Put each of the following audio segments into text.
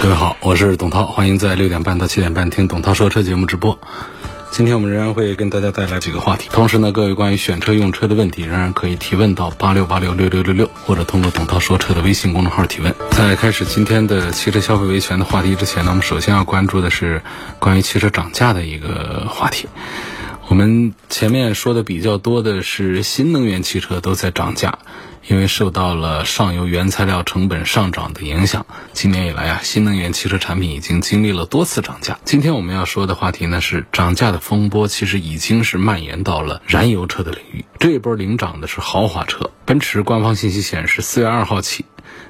各位好，我是董涛，欢迎在六点半到七点半听董涛说车节目直播。今天我们仍然会跟大家带来几个话题，同时呢，各位关于选车用车的问题仍然可以提问到八六八六六六六六，或者通过董涛说车的微信公众号提问。在开始今天的汽车消费维权的话题之前呢，我们首先要关注的是关于汽车涨价的一个话题。我们前面说的比较多的是新能源汽车都在涨价。因为受到了上游原材料成本上涨的影响，今年以来啊，新能源汽车产品已经经历了多次涨价。今天我们要说的话题呢，是涨价的风波其实已经是蔓延到了燃油车的领域。这一波领涨的是豪华车，奔驰官方信息显示，四月二号起，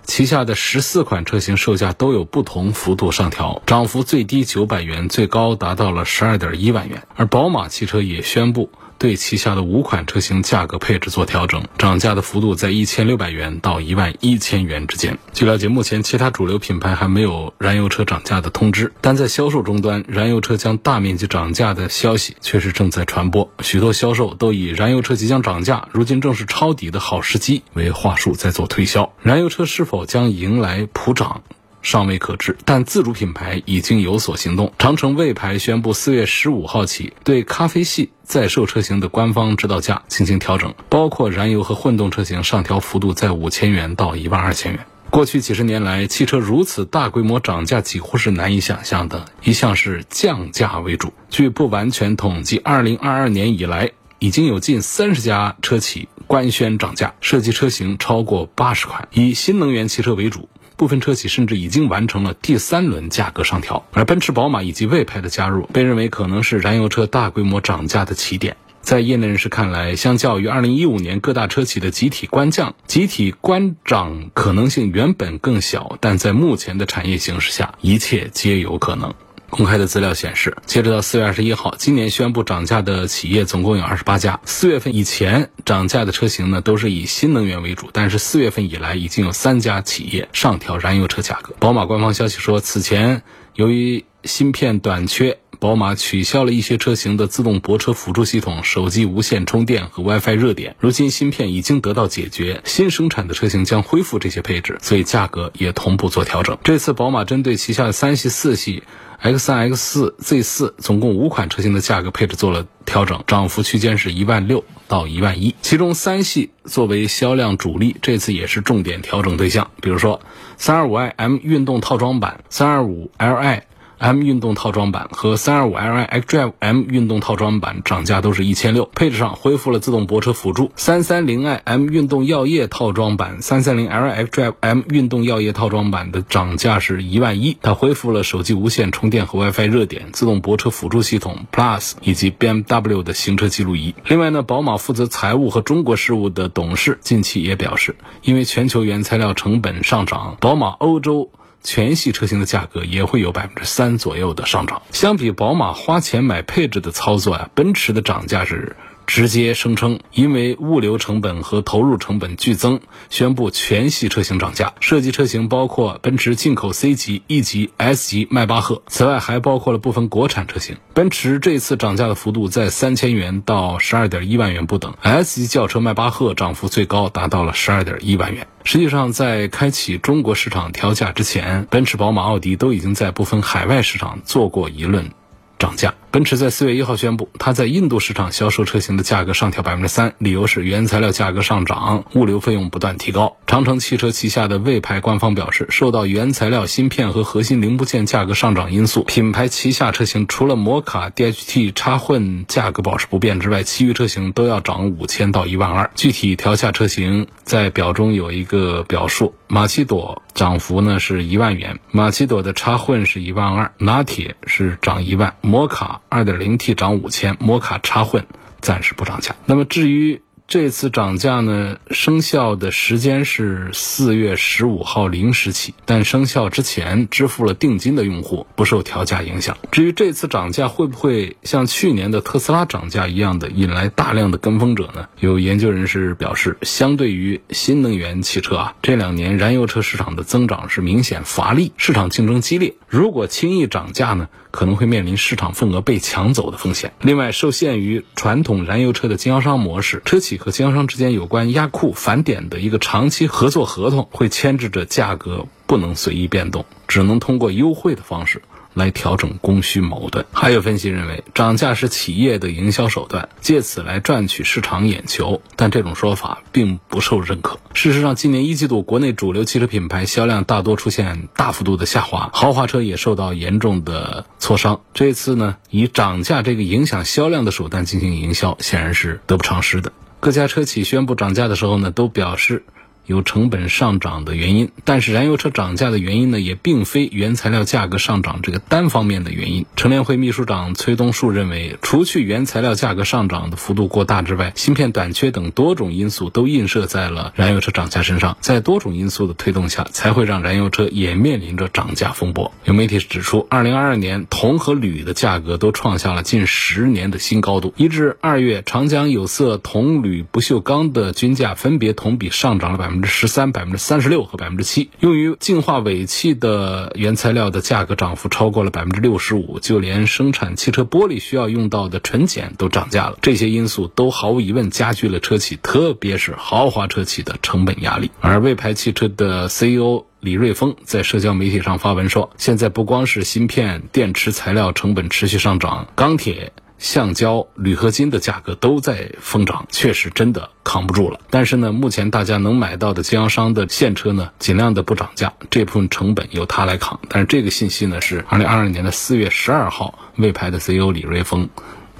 旗下的十四款车型售价都有不同幅度上调，涨幅最低九百元，最高达到了十二点一万元。而宝马汽车也宣布。对旗下的五款车型价格配置做调整，涨价的幅度在一千六百元到一万一千元之间。据了解，目前其他主流品牌还没有燃油车涨价的通知，但在销售终端，燃油车将大面积涨价的消息却是正在传播。许多销售都以燃油车即将涨价，如今正是抄底的好时机为话术在做推销。燃油车是否将迎来普涨？尚未可知，但自主品牌已经有所行动。长城魏牌宣布，四月十五号起对咖啡系在售车型的官方指导价进行调整，包括燃油和混动车型，上调幅度在五千元到一万二千元。过去几十年来，汽车如此大规模涨价几乎是难以想象的，一向是降价为主。据不完全统计，二零二二年以来，已经有近三十家车企官宣涨价，涉及车型超过八十款，以新能源汽车为主。部分车企甚至已经完成了第三轮价格上调，而奔驰、宝马以及魏牌的加入，被认为可能是燃油车大规模涨价的起点。在业内人士看来，相较于2015年各大车企的集体官降，集体官涨可能性原本更小，但在目前的产业形势下，一切皆有可能。公开的资料显示，截止到四月二十一号，今年宣布涨价的企业总共有二十八家。四月份以前涨价的车型呢，都是以新能源为主，但是四月份以来已经有三家企业上调燃油车价格。宝马官方消息说，此前由于芯片短缺，宝马取消了一些车型的自动泊车辅助系统、手机无线充电和 WiFi 热点。如今芯片已经得到解决，新生产的车型将恢复这些配置，所以价格也同步做调整。这次宝马针对旗下的三系、四系。X 三、X 四、Z 四总共五款车型的价格配置做了调整，涨幅区间是一万六到一万一。其中三系作为销量主力，这次也是重点调整对象。比如说，三二五 i M 运动套装版、三二五 Li。M 运动套装版和 325Li xDrive M 运动套装版涨价都是一千六，配置上恢复了自动泊车辅助。330i M 运动药业套装版、330Li xDrive M 运动药业套装版的涨价是一万一，它恢复了手机无线充电和 WiFi 热点、自动泊车辅助系统 Plus 以及 BMW 的行车记录仪。另外呢，宝马负责财务和中国事务的董事近期也表示，因为全球原材料成本上涨，宝马欧洲。全系车型的价格也会有百分之三左右的上涨。相比宝马花钱买配置的操作啊，奔驰的涨价是。直接声称，因为物流成本和投入成本剧增，宣布全系车型涨价。涉及车型包括奔驰进口 C 级、E 级、S 级迈巴赫，此外还包括了部分国产车型。奔驰这次涨价的幅度在三千元到十二点一万元不等，S 级轿车迈巴赫涨幅最高达到了十二点一万元。实际上，在开启中国市场调价之前，奔驰、宝马、奥迪都已经在部分海外市场做过一轮涨价。奔驰在四月一号宣布，它在印度市场销售车型的价格上调百分之三，理由是原材料价格上涨，物流费用不断提高。长城汽车旗下的魏牌官方表示，受到原材料、芯片和核心零部件价格上涨因素，品牌旗下车型除了摩卡 DHT 插混价格保持不变之外，其余车型都要涨五千到一万二。具体调价车型在表中有一个表述，马奇朵涨幅呢是一万元，马奇朵的插混是一万二，拿铁是涨一万，摩卡。2.0T 涨五千，摩卡插混暂时不涨价。那么至于这次涨价呢，生效的时间是四月十五号零时起，但生效之前支付了定金的用户不受调价影响。至于这次涨价会不会像去年的特斯拉涨价一样的引来大量的跟风者呢？有研究人士表示，相对于新能源汽车啊，这两年燃油车市场的增长是明显乏力，市场竞争激烈。如果轻易涨价呢，可能会面临市场份额被抢走的风险。另外，受限于传统燃油车的经销商模式，车企和经销商之间有关压库返点的一个长期合作合同，会牵制着价格不能随意变动，只能通过优惠的方式。来调整供需矛盾。还有分析认为，涨价是企业的营销手段，借此来赚取市场眼球。但这种说法并不受认可。事实上，今年一季度国内主流汽车品牌销量大多出现大幅度的下滑，豪华车也受到严重的挫伤。这次呢，以涨价这个影响销量的手段进行营销，显然是得不偿失的。各家车企宣布涨价的时候呢，都表示。有成本上涨的原因，但是燃油车涨价的原因呢，也并非原材料价格上涨这个单方面的原因。乘联会秘书长崔东树认为，除去原材料价格上涨的幅度过大之外，芯片短缺等多种因素都映射在了燃油车涨价身上，在多种因素的推动下，才会让燃油车也面临着涨价风波。有媒体指出，二零二二年铜和铝的价格都创下了近十年的新高度。一至二月，长江有色铜、铝、不锈钢的均价分别同比上涨了百分。百分之十三、百分之三十六和百分之七，用于净化尾气的原材料的价格涨幅超过了百分之六十五，就连生产汽车玻璃需要用到的纯碱都涨价了。这些因素都毫无疑问加剧了车企，特别是豪华车企的成本压力。而魏牌汽车的 CEO 李瑞峰在社交媒体上发文说：“现在不光是芯片、电池材料成本持续上涨，钢铁。”橡胶、铝合金的价格都在疯涨，确实真的扛不住了。但是呢，目前大家能买到的经销商的现车呢，尽量的不涨价，这部分成本由他来扛。但是这个信息呢，是二零二二年的四月十二号，魏牌的 CEO 李瑞峰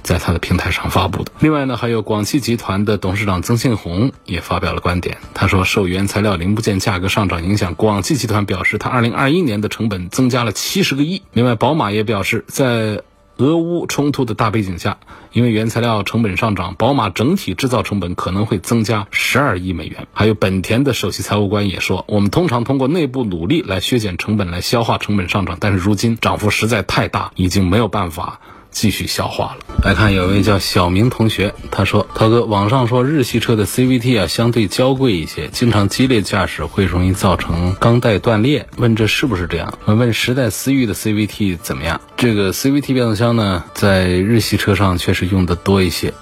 在他的平台上发布的。另外呢，还有广汽集团的董事长曾庆红也发表了观点，他说，受原材料零部件价格上涨影响，广汽集团表示，他二零二一年的成本增加了七十个亿。另外，宝马也表示，在俄乌冲突的大背景下，因为原材料成本上涨，宝马整体制造成本可能会增加十二亿美元。还有本田的首席财务官也说，我们通常通过内部努力来削减成本，来消化成本上涨，但是如今涨幅实在太大，已经没有办法。继续消化了。来看，有位叫小明同学，他说：“涛哥，网上说日系车的 CVT 啊相对娇贵一些，经常激烈驾驶会容易造成钢带断裂。问这是不是这样？问问时代思域的 CVT 怎么样？这个 CVT 变速箱呢，在日系车上确实用的多一些。”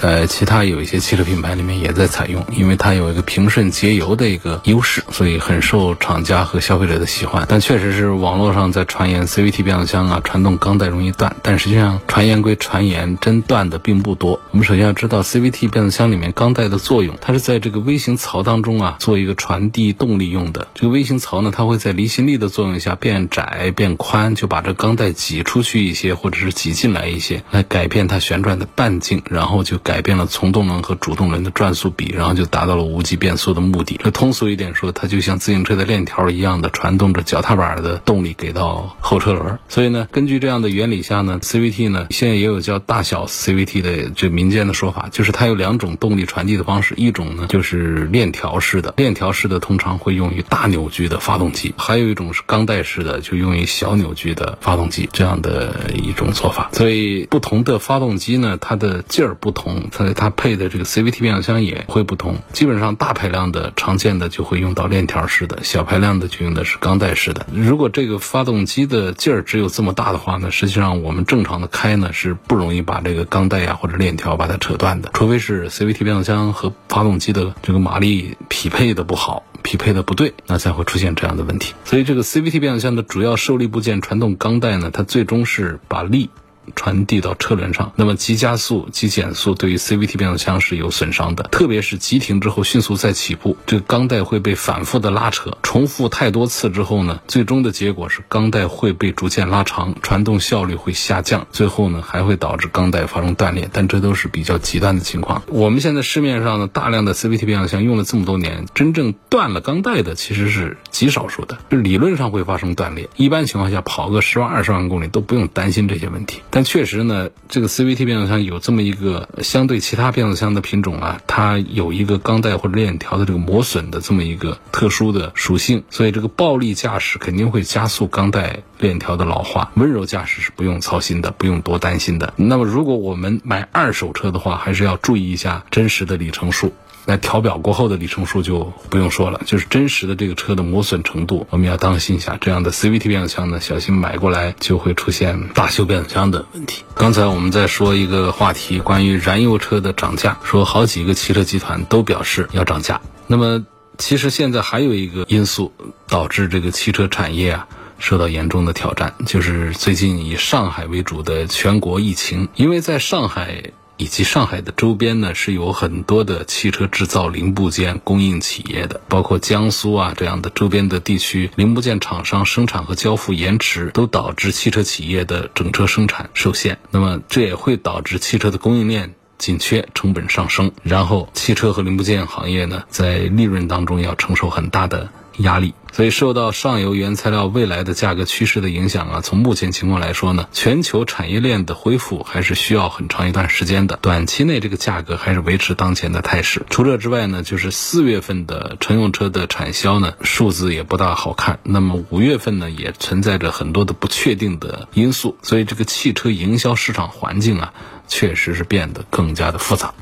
在其他有一些汽车品牌里面也在采用，因为它有一个平顺节油的一个优势，所以很受厂家和消费者的喜欢。但确实是网络上在传言 CVT 变速箱啊传动钢带容易断，但实际上传言归传言，真断的并不多。我们首先要知道 CVT 变速箱里面钢带的作用，它是在这个微型槽当中啊做一个传递动力用的。这个微型槽呢，它会在离心力的作用下变窄变宽，就把这钢带挤出去一些，或者是挤进来一些，来改变它旋转的半径，然后就。改变了从动轮和主动轮的转速比，然后就达到了无级变速的目的。这通俗一点说，它就像自行车的链条一样的传动着脚踏板的动力给到后车轮。所以呢，根据这样的原理下呢，CVT 呢现在也有叫大小 CVT 的这民间的说法，就是它有两种动力传递的方式，一种呢就是链条式的，链条式的通常会用于大扭矩的发动机，还有一种是钢带式的，就用于小扭矩的发动机这样的一种做法。所以不同的发动机呢，它的劲儿不同。它它配的这个 CVT 变速箱也会不同，基本上大排量的常见的就会用到链条式的，小排量的就用的是钢带式的。如果这个发动机的劲儿只有这么大的话呢，实际上我们正常的开呢是不容易把这个钢带呀或者链条把它扯断的，除非是 CVT 变速箱和发动机的这个马力匹配的不好，匹配的不对，那才会出现这样的问题。所以这个 CVT 变速箱的主要受力部件传动钢带呢，它最终是把力。传递到车轮上，那么急加速、急减速对于 CVT 变速箱是有损伤的，特别是急停之后迅速再起步，这个钢带会被反复的拉扯，重复太多次之后呢，最终的结果是钢带会被逐渐拉长，传动效率会下降，最后呢还会导致钢带发生断裂，但这都是比较极端的情况。我们现在市面上呢大量的 CVT 变速箱用了这么多年，真正断了钢带的其实是极少数的，就理论上会发生断裂，一般情况下跑个十万二十万公里都不用担心这些问题。但确实呢，这个 CVT 变速箱有这么一个相对其他变速箱的品种啊，它有一个钢带或者链条的这个磨损的这么一个特殊的属性，所以这个暴力驾驶肯定会加速钢带链条的老化。温柔驾驶是不用操心的，不用多担心的。那么如果我们买二手车的话，还是要注意一下真实的里程数。那调表过后的里程数就不用说了，就是真实的这个车的磨损程度，我们要当心一下。这样的 CVT 变速箱呢，小心买过来就会出现大修变速箱的问题。刚才我们在说一个话题，关于燃油车的涨价，说好几个汽车集团都表示要涨价。那么其实现在还有一个因素导致这个汽车产业啊受到严重的挑战，就是最近以上海为主的全国疫情，因为在上海。以及上海的周边呢，是有很多的汽车制造零部件供应企业的，包括江苏啊这样的周边的地区，零部件厂商生产和交付延迟，都导致汽车企业的整车生产受限。那么这也会导致汽车的供应链紧缺，成本上升，然后汽车和零部件行业呢，在利润当中要承受很大的。压力，所以受到上游原材料未来的价格趋势的影响啊，从目前情况来说呢，全球产业链的恢复还是需要很长一段时间的。短期内这个价格还是维持当前的态势。除这之外呢，就是四月份的乘用车的产销呢，数字也不大好看。那么五月份呢，也存在着很多的不确定的因素，所以这个汽车营销市场环境啊，确实是变得更加的复杂。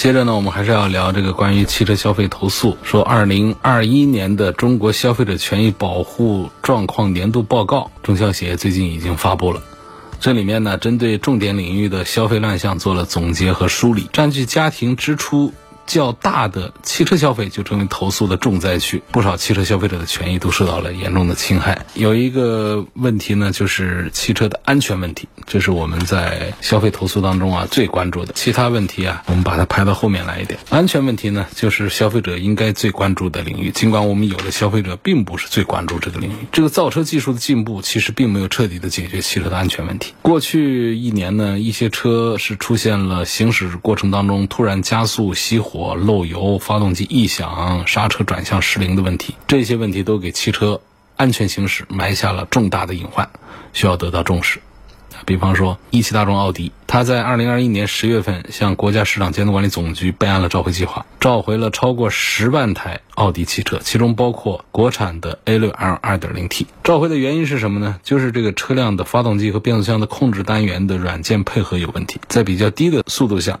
接着呢，我们还是要聊这个关于汽车消费投诉。说，二零二一年的中国消费者权益保护状况年度报告，中消协最近已经发布了。这里面呢，针对重点领域的消费乱象做了总结和梳理，占据家庭支出。较大的汽车消费就成为投诉的重灾区，不少汽车消费者的权益都受到了严重的侵害。有一个问题呢，就是汽车的安全问题，这是我们在消费投诉当中啊最关注的。其他问题啊，我们把它排到后面来一点。安全问题呢，就是消费者应该最关注的领域。尽管我们有的消费者并不是最关注这个领域，这个造车技术的进步其实并没有彻底的解决汽车的安全问题。过去一年呢，一些车是出现了行驶过程当中突然加速熄火。漏油、发动机异响、刹车转向失灵的问题，这些问题都给汽车安全行驶埋下了重大的隐患，需要得到重视。比方说，一汽大众奥迪，它在二零二一年十月份向国家市场监督管理总局备案了召回计划，召回了超过十万台奥迪汽车，其中包括国产的 A 六 L 二点零 T。召回的原因是什么呢？就是这个车辆的发动机和变速箱的控制单元的软件配合有问题，在比较低的速度下。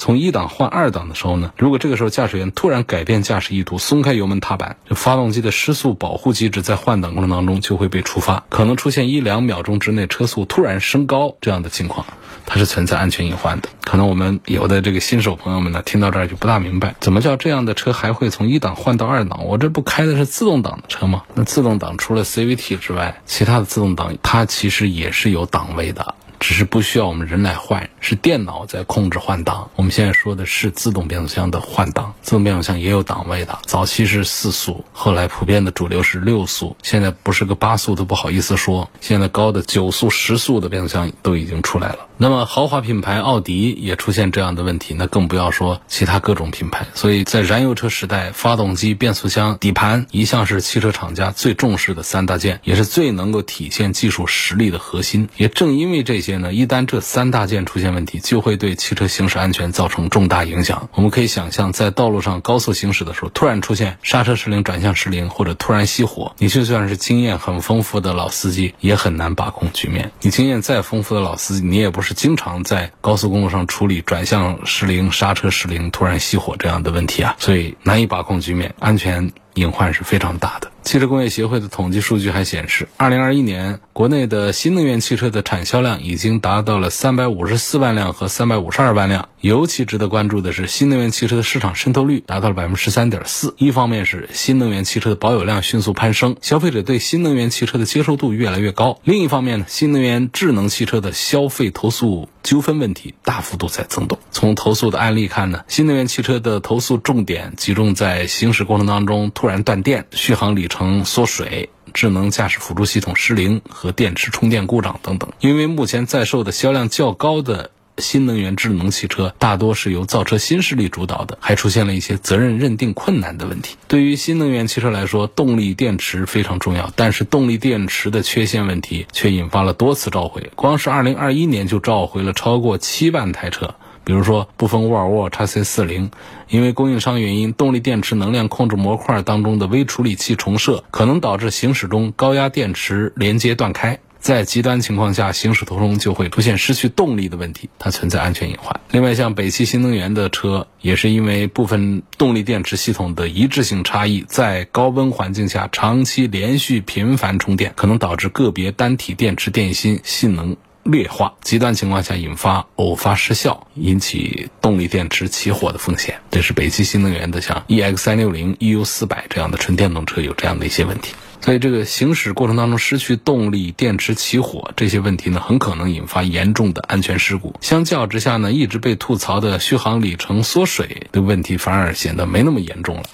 从一档换二档的时候呢，如果这个时候驾驶员突然改变驾驶意图，松开油门踏板，这发动机的失速保护机制在换挡过程当中就会被触发，可能出现一两秒钟之内车速突然升高这样的情况，它是存在安全隐患的。可能我们有的这个新手朋友们呢，听到这儿就不大明白，怎么叫这样的车还会从一档换到二档？我这不开的是自动挡的车吗？那自动挡除了 CVT 之外，其他的自动挡它其实也是有档位的。只是不需要我们人来换，是电脑在控制换挡。我们现在说的是自动变速箱的换挡，自动变速箱也有档位的。早期是四速，后来普遍的主流是六速，现在不是个八速都不好意思说。现在高的九速、十速的变速箱都已经出来了。那么豪华品牌奥迪也出现这样的问题，那更不要说其他各种品牌。所以在燃油车时代，发动机、变速箱、底盘一向是汽车厂家最重视的三大件，也是最能够体现技术实力的核心。也正因为这些一旦这三大件出现问题，就会对汽车行驶安全造成重大影响。我们可以想象，在道路上高速行驶的时候，突然出现刹车失灵、转向失灵，或者突然熄火，你就算是经验很丰富的老司机，也很难把控局面。你经验再丰富的老司机，你也不是。经常在高速公路上处理转向失灵、刹车失灵、突然熄火这样的问题啊，所以难以把控局面，安全隐患是非常大的。汽车工业协会的统计数据还显示，二零二一年国内的新能源汽车的产销量已经达到了三百五十四万辆和三百五十二万辆。尤其值得关注的是，新能源汽车的市场渗透率达到了百分之十三点四。一方面是新能源汽车的保有量迅速攀升，消费者对新能源汽车的接受度越来越高；另一方面呢，新能源智能汽车的消费投诉纠纷问题大幅度在增多。从投诉的案例看呢，新能源汽车的投诉重点集中在行驶过程当中突然断电、续航里。程缩水、智能驾驶辅助系统失灵和电池充电故障等等。因为目前在售的销量较高的新能源智能汽车大多是由造车新势力主导的，还出现了一些责任认定困难的问题。对于新能源汽车来说，动力电池非常重要，但是动力电池的缺陷问题却引发了多次召回，光是2021年就召回了超过七万台车。比如说，部分沃尔沃 x C 4 0因为供应商原因，动力电池能量控制模块当中的微处理器重设，可能导致行驶中高压电池连接断开。在极端情况下，行驶途中就会出现失去动力的问题，它存在安全隐患。另外，像北汽新能源的车，也是因为部分动力电池系统的一致性差异，在高温环境下长期连续频繁充电，可能导致个别单体电池电芯性能。劣化，极端情况下引发偶发失效，引起动力电池起火的风险。这是北汽新能源的，像 EX 三六零、EU 四百这样的纯电动车有这样的一些问题。所以，这个行驶过程当中失去动力、电池起火这些问题呢，很可能引发严重的安全事故。相较之下呢，一直被吐槽的续航里程缩水的问题，反而显得没那么严重了。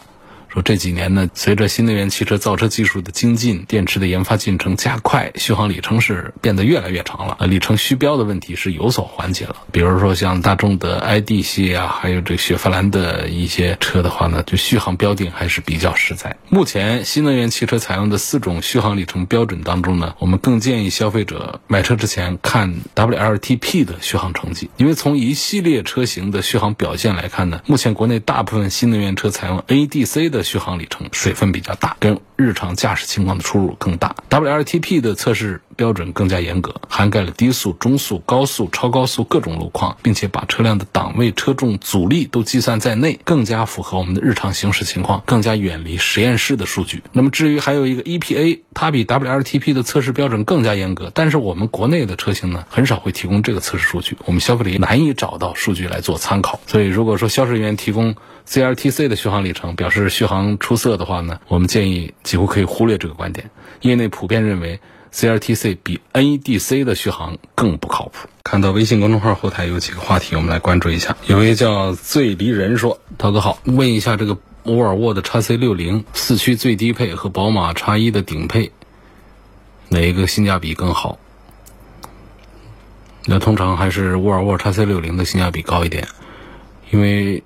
说这几年呢，随着新能源汽车造车技术的精进，电池的研发进程加快，续航里程是变得越来越长了。里程虚标的问题是有所缓解了。比如说像大众的 ID 系啊，还有这雪佛兰的一些车的话呢，就续航标定还是比较实在。目前新能源汽车采用的四种续航里程标准当中呢，我们更建议消费者买车之前看 WLTP 的续航成绩，因为从一系列车型的续航表现来看呢，目前国内大部分新能源车采用 ADC 的。的续航里程水分比较大，跟日常驾驶情况的出入更大。WLTP 的测试标准更加严格，涵盖了低速、中速、高速、超高速各种路况，并且把车辆的档位、车重、阻力都计算在内，更加符合我们的日常行驶情况，更加远离实验室的数据。那么至于还有一个 EPA，它比 WLTP 的测试标准更加严格，但是我们国内的车型呢，很少会提供这个测试数据，我们消费者难以找到数据来做参考。所以如果说销售人员提供 CLTC 的续航里程表示续航出色的话呢，我们建议几乎可以忽略这个观点。业内普遍认为 CLTC 比 NEDC 的续航更不靠谱。看到微信公众号后台有几个话题，我们来关注一下。有位叫醉离人说：“涛哥好，问一下这个沃尔沃的 x C 六零四驱最低配和宝马 x 一的顶配，哪一个性价比更好？那通常还是沃尔沃 x C 六零的性价比高一点，因为。”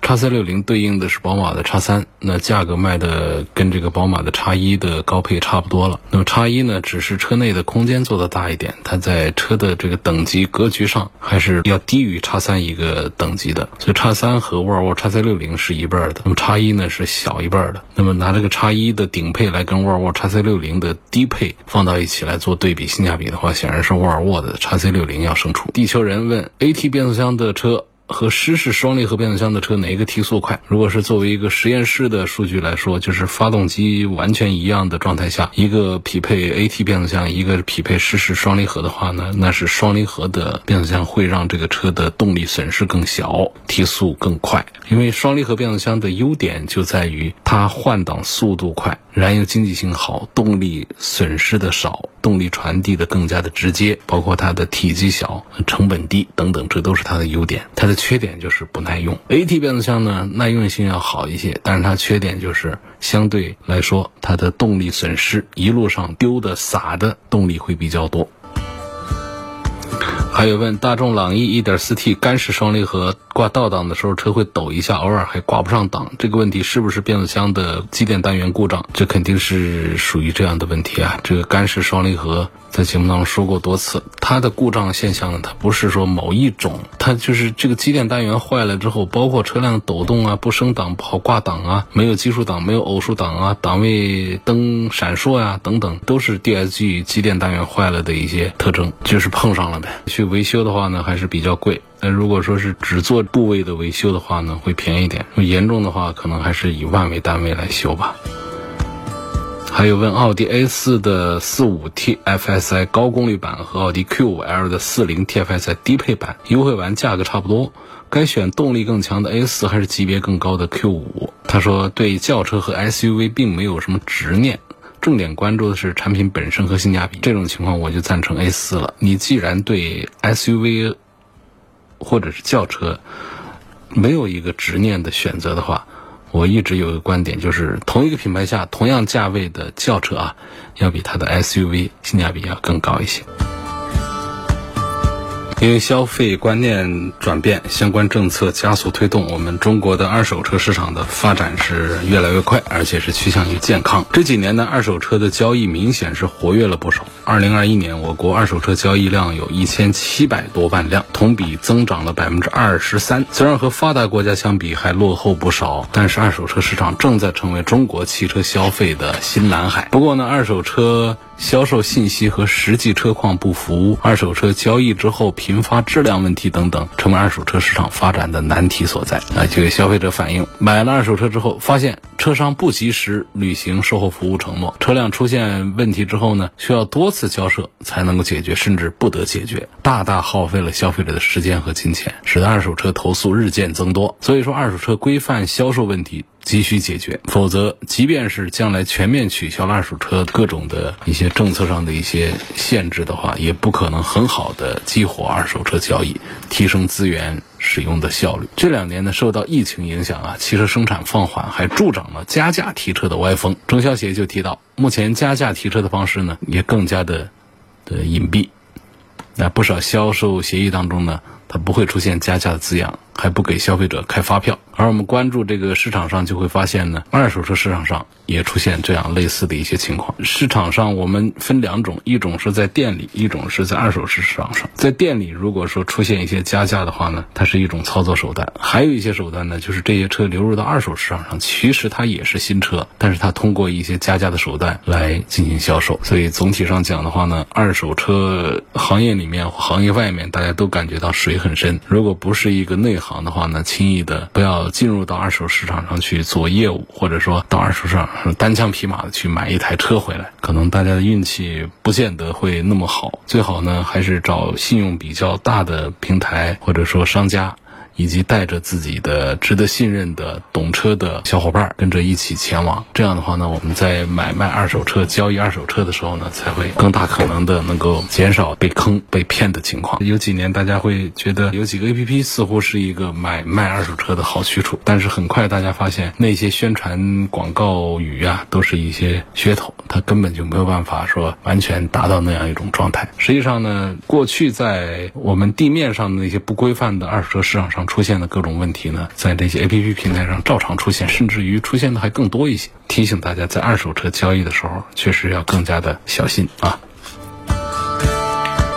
叉 C 六零对应的是宝马的叉三，那价格卖的跟这个宝马的叉一的高配差不多了。那么叉一呢，只是车内的空间做的大一点，它在车的这个等级格局上还是要低于叉三一个等级的。所以叉三和沃尔沃叉 C 六零是一辈儿的，那么叉一呢是小一辈儿的。那么拿这个叉一的顶配来跟沃尔沃叉 C 六零的低配放到一起来做对比性价比的话，显然是沃尔沃的叉 C 六零要胜出。地球人问：AT 变速箱的车？和湿式双离合变速箱的车哪一个提速快？如果是作为一个实验室的数据来说，就是发动机完全一样的状态下，一个匹配 AT 变速箱，一个匹配湿式双离合的话呢，那是双离合的变速箱会让这个车的动力损失更小，提速更快。因为双离合变速箱的优点就在于它换挡速度快。燃油经济性好，动力损失的少，动力传递的更加的直接，包括它的体积小、成本低等等，这都是它的优点。它的缺点就是不耐用。AT 变速箱呢，耐用性要好一些，但是它缺点就是相对来说，它的动力损失一路上丢的洒的动力会比较多。还有问大众朗逸 1.4T 干式双离合挂倒档的时候车会抖一下，偶尔还挂不上档，这个问题是不是变速箱的机电单元故障？这肯定是属于这样的问题啊！这个干式双离合。在节目当中说过多次，它的故障现象呢，它不是说某一种，它就是这个机电单元坏了之后，包括车辆抖动啊、不升档、不好挂档啊、没有奇数档、没有偶数档啊、档位灯闪烁呀等等，都是 DSG 机电单元坏了的一些特征，就是碰上了呗。维修的话呢，还是比较贵。那如果说是只做部位的维修的话呢，会便宜点。严重的话，可能还是以万为单位来修吧。还有问奥迪 A 四的四五 TFSI 高功率版和奥迪 Q 五 L 的四零 TFSI 低配版优惠完价格差不多，该选动力更强的 A 四还是级别更高的 Q 五？他说对轿车和 SUV 并没有什么执念，重点关注的是产品本身和性价比。这种情况我就赞成 A 四了。你既然对 SUV 或者是轿车没有一个执念的选择的话。我一直有一个观点，就是同一个品牌下同样价位的轿车啊，要比它的 SUV 性价比要更高一些。因为消费观念转变，相关政策加速推动，我们中国的二手车市场的发展是越来越快，而且是趋向于健康。这几年呢，二手车的交易明显是活跃了不少。二零二一年，我国二手车交易量有一千七百多万辆，同比增长了百分之二十三。虽然和发达国家相比还落后不少，但是二手车市场正在成为中国汽车消费的新蓝海。不过呢，二手车。销售信息和实际车况不符，二手车交易之后频发质量问题等等，成为二手车市场发展的难题所在。啊，就有消费者反映，买了二手车之后，发现车商不及时履行售后服务承诺，车辆出现问题之后呢，需要多次交涉才能够解决，甚至不得解决，大大耗费了消费者的时间和金钱，使得二手车投诉日渐增多。所以说，二手车规范销售问题。急需解决，否则，即便是将来全面取消了二手车各种的一些政策上的一些限制的话，也不可能很好的激活二手车交易，提升资源使用的效率。这两年呢，受到疫情影响啊，汽车生产放缓，还助长了加价提车的歪风。中消协就提到，目前加价提车的方式呢，也更加的的隐蔽。那不少销售协议当中呢，它不会出现加价的字样。还不给消费者开发票，而我们关注这个市场上就会发现呢，二手车市场上也出现这样类似的一些情况。市场上我们分两种，一种是在店里，一种是在二手市场上。在店里，如果说出现一些加价的话呢，它是一种操作手段；还有一些手段呢，就是这些车流入到二手市场上，其实它也是新车，但是它通过一些加价的手段来进行销售。所以总体上讲的话呢，二手车行业里面、行业外面，大家都感觉到水很深。如果不是一个内行的话呢，轻易的不要进入到二手市场上去做业务，或者说到二手市场上单枪匹马的去买一台车回来，可能大家的运气不见得会那么好。最好呢，还是找信用比较大的平台，或者说商家。以及带着自己的值得信任的懂车的小伙伴跟着一起前往，这样的话呢，我们在买卖二手车、交易二手车的时候呢，才会更大可能的能够减少被坑、被骗的情况。有几年大家会觉得有几个 A P P 似乎是一个买卖二手车的好去处，但是很快大家发现那些宣传广告语啊，都是一些噱头，它根本就没有办法说完全达到那样一种状态。实际上呢，过去在我们地面上的那些不规范的二手车市场上。出现的各种问题呢，在这些 A P P 平台上照常出现，甚至于出现的还更多一些。提醒大家，在二手车交易的时候，确实要更加的小心啊。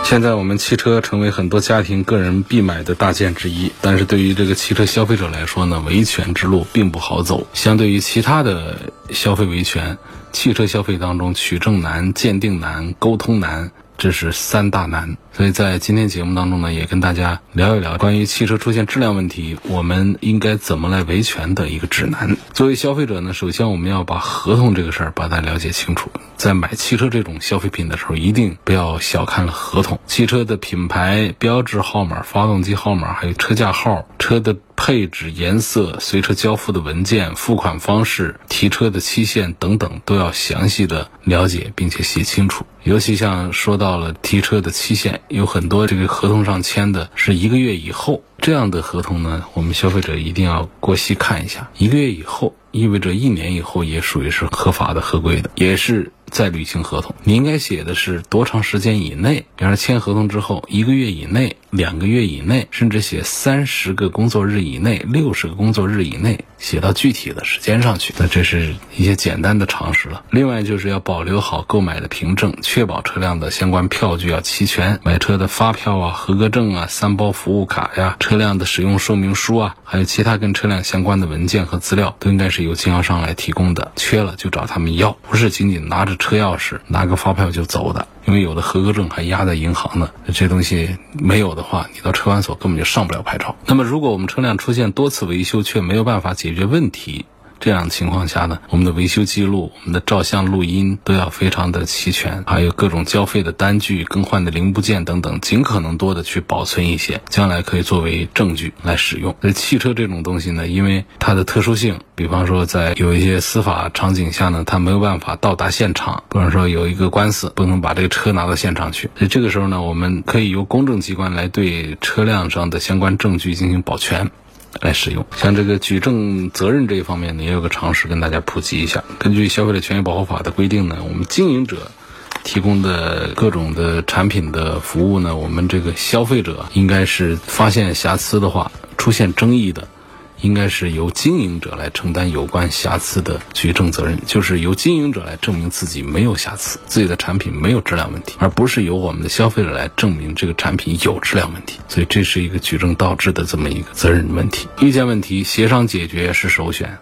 现在我们汽车成为很多家庭个人必买的大件之一，但是对于这个汽车消费者来说呢，维权之路并不好走。相对于其他的消费维权，汽车消费当中取证难、鉴定难、沟通难。这是三大难，所以在今天节目当中呢，也跟大家聊一聊关于汽车出现质量问题，我们应该怎么来维权的一个指南。作为消费者呢，首先我们要把合同这个事儿把它了解清楚。在买汽车这种消费品的时候，一定不要小看了合同。汽车的品牌标志号码、发动机号码，还有车架号、车的配置、颜色、随车交付的文件、付款方式、提车的期限等等，都要详细的了解并且写清楚。尤其像说到了提车的期限，有很多这个合同上签的是一个月以后这样的合同呢，我们消费者一定要过细看一下。一个月以后意味着一年以后也属于是合法的、合规的，也是。在履行合同，你应该写的是多长时间以内？比方说签合同之后一个月以内、两个月以内，甚至写三十个工作日以内、六十个工作日以内，写到具体的时间上去。那这是一些简单的常识了。另外就是要保留好购买的凭证，确保车辆的相关票据要齐全，买车的发票啊、合格证啊、三包服务卡呀、车辆的使用说明书啊，还有其他跟车辆相关的文件和资料，都应该是由经销商来提供的。缺了就找他们要，不是仅仅拿着。车钥匙拿个发票就走的，因为有的合格证还压在银行呢。这东西没有的话，你到车管所根本就上不了牌照。那么，如果我们车辆出现多次维修却没有办法解决问题，这样情况下呢，我们的维修记录、我们的照相录音都要非常的齐全，还有各种交费的单据、更换的零部件等等，尽可能多的去保存一些，将来可以作为证据来使用。那汽车这种东西呢，因为它的特殊性，比方说在有一些司法场景下呢，它没有办法到达现场，比方说有一个官司，不能把这个车拿到现场去，所以这个时候呢，我们可以由公证机关来对车辆上的相关证据进行保全。来使用，像这个举证责任这一方面呢，也有个常识跟大家普及一下。根据《消费者权益保护法》的规定呢，我们经营者提供的各种的产品的服务呢，我们这个消费者应该是发现瑕疵的话，出现争议的。应该是由经营者来承担有关瑕疵的举证责任，就是由经营者来证明自己没有瑕疵，自己的产品没有质量问题，而不是由我们的消费者来证明这个产品有质量问题。所以这是一个举证倒置的这么一个责任问题。意见问题协商解决是首选。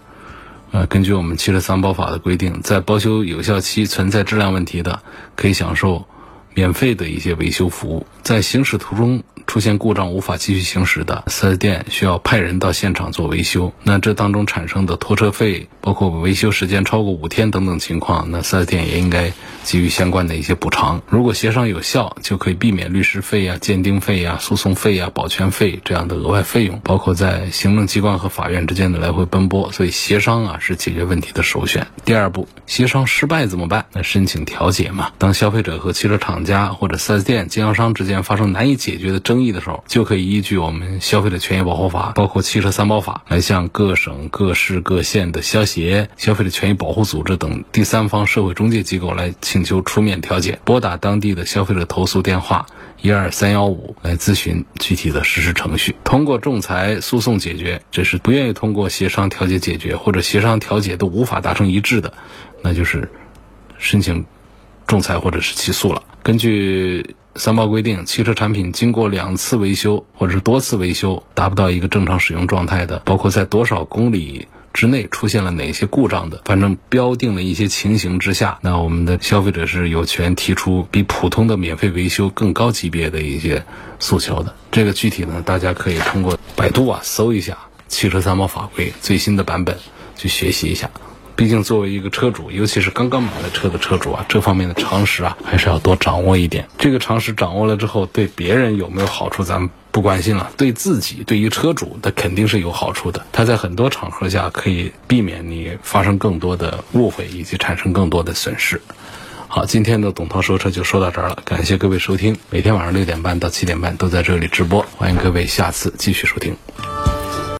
呃，根据我们汽车三包法的规定，在保修有效期存在质量问题的，可以享受免费的一些维修服务。在行驶途中。出现故障无法继续行驶的四 S 店需要派人到现场做维修，那这当中产生的拖车费，包括维修时间超过五天等等情况，那四 S 店也应该给予相关的一些补偿。如果协商有效，就可以避免律师费呀、鉴定费呀、诉讼费呀、保全费这样的额外费用，包括在行政机关和法院之间的来回奔波。所以协商啊是解决问题的首选。第二步，协商失败怎么办？那申请调解嘛。当消费者和汽车厂家或者四 S 店经销商之间发生难以解决的争，议的时候，就可以依据我们消费者权益保护法，包括汽车三包法，来向各省、各市、各县的消协、消费者权益保护组织等第三方社会中介机构来请求出面调解。拨打当地的消费者投诉电话一二三幺五来咨询具体的实施程序。通过仲裁诉讼解决，这是不愿意通过协商调解解决，或者协商调解都无法达成一致的，那就是申请仲裁或者是起诉了。根据。三包规定，汽车产品经过两次维修或者是多次维修达不到一个正常使用状态的，包括在多少公里之内出现了哪些故障的，反正标定了一些情形之下，那我们的消费者是有权提出比普通的免费维修更高级别的一些诉求的。这个具体呢，大家可以通过百度啊搜一下汽车三包法规最新的版本去学习一下。毕竟，作为一个车主，尤其是刚刚买了车的车主啊，这方面的常识啊，还是要多掌握一点。这个常识掌握了之后，对别人有没有好处，咱们不关心了。对自己，对于车主，那肯定是有好处的。他在很多场合下可以避免你发生更多的误会，以及产生更多的损失。好，今天的董涛说车就说到这儿了，感谢各位收听。每天晚上六点半到七点半都在这里直播，欢迎各位下次继续收听。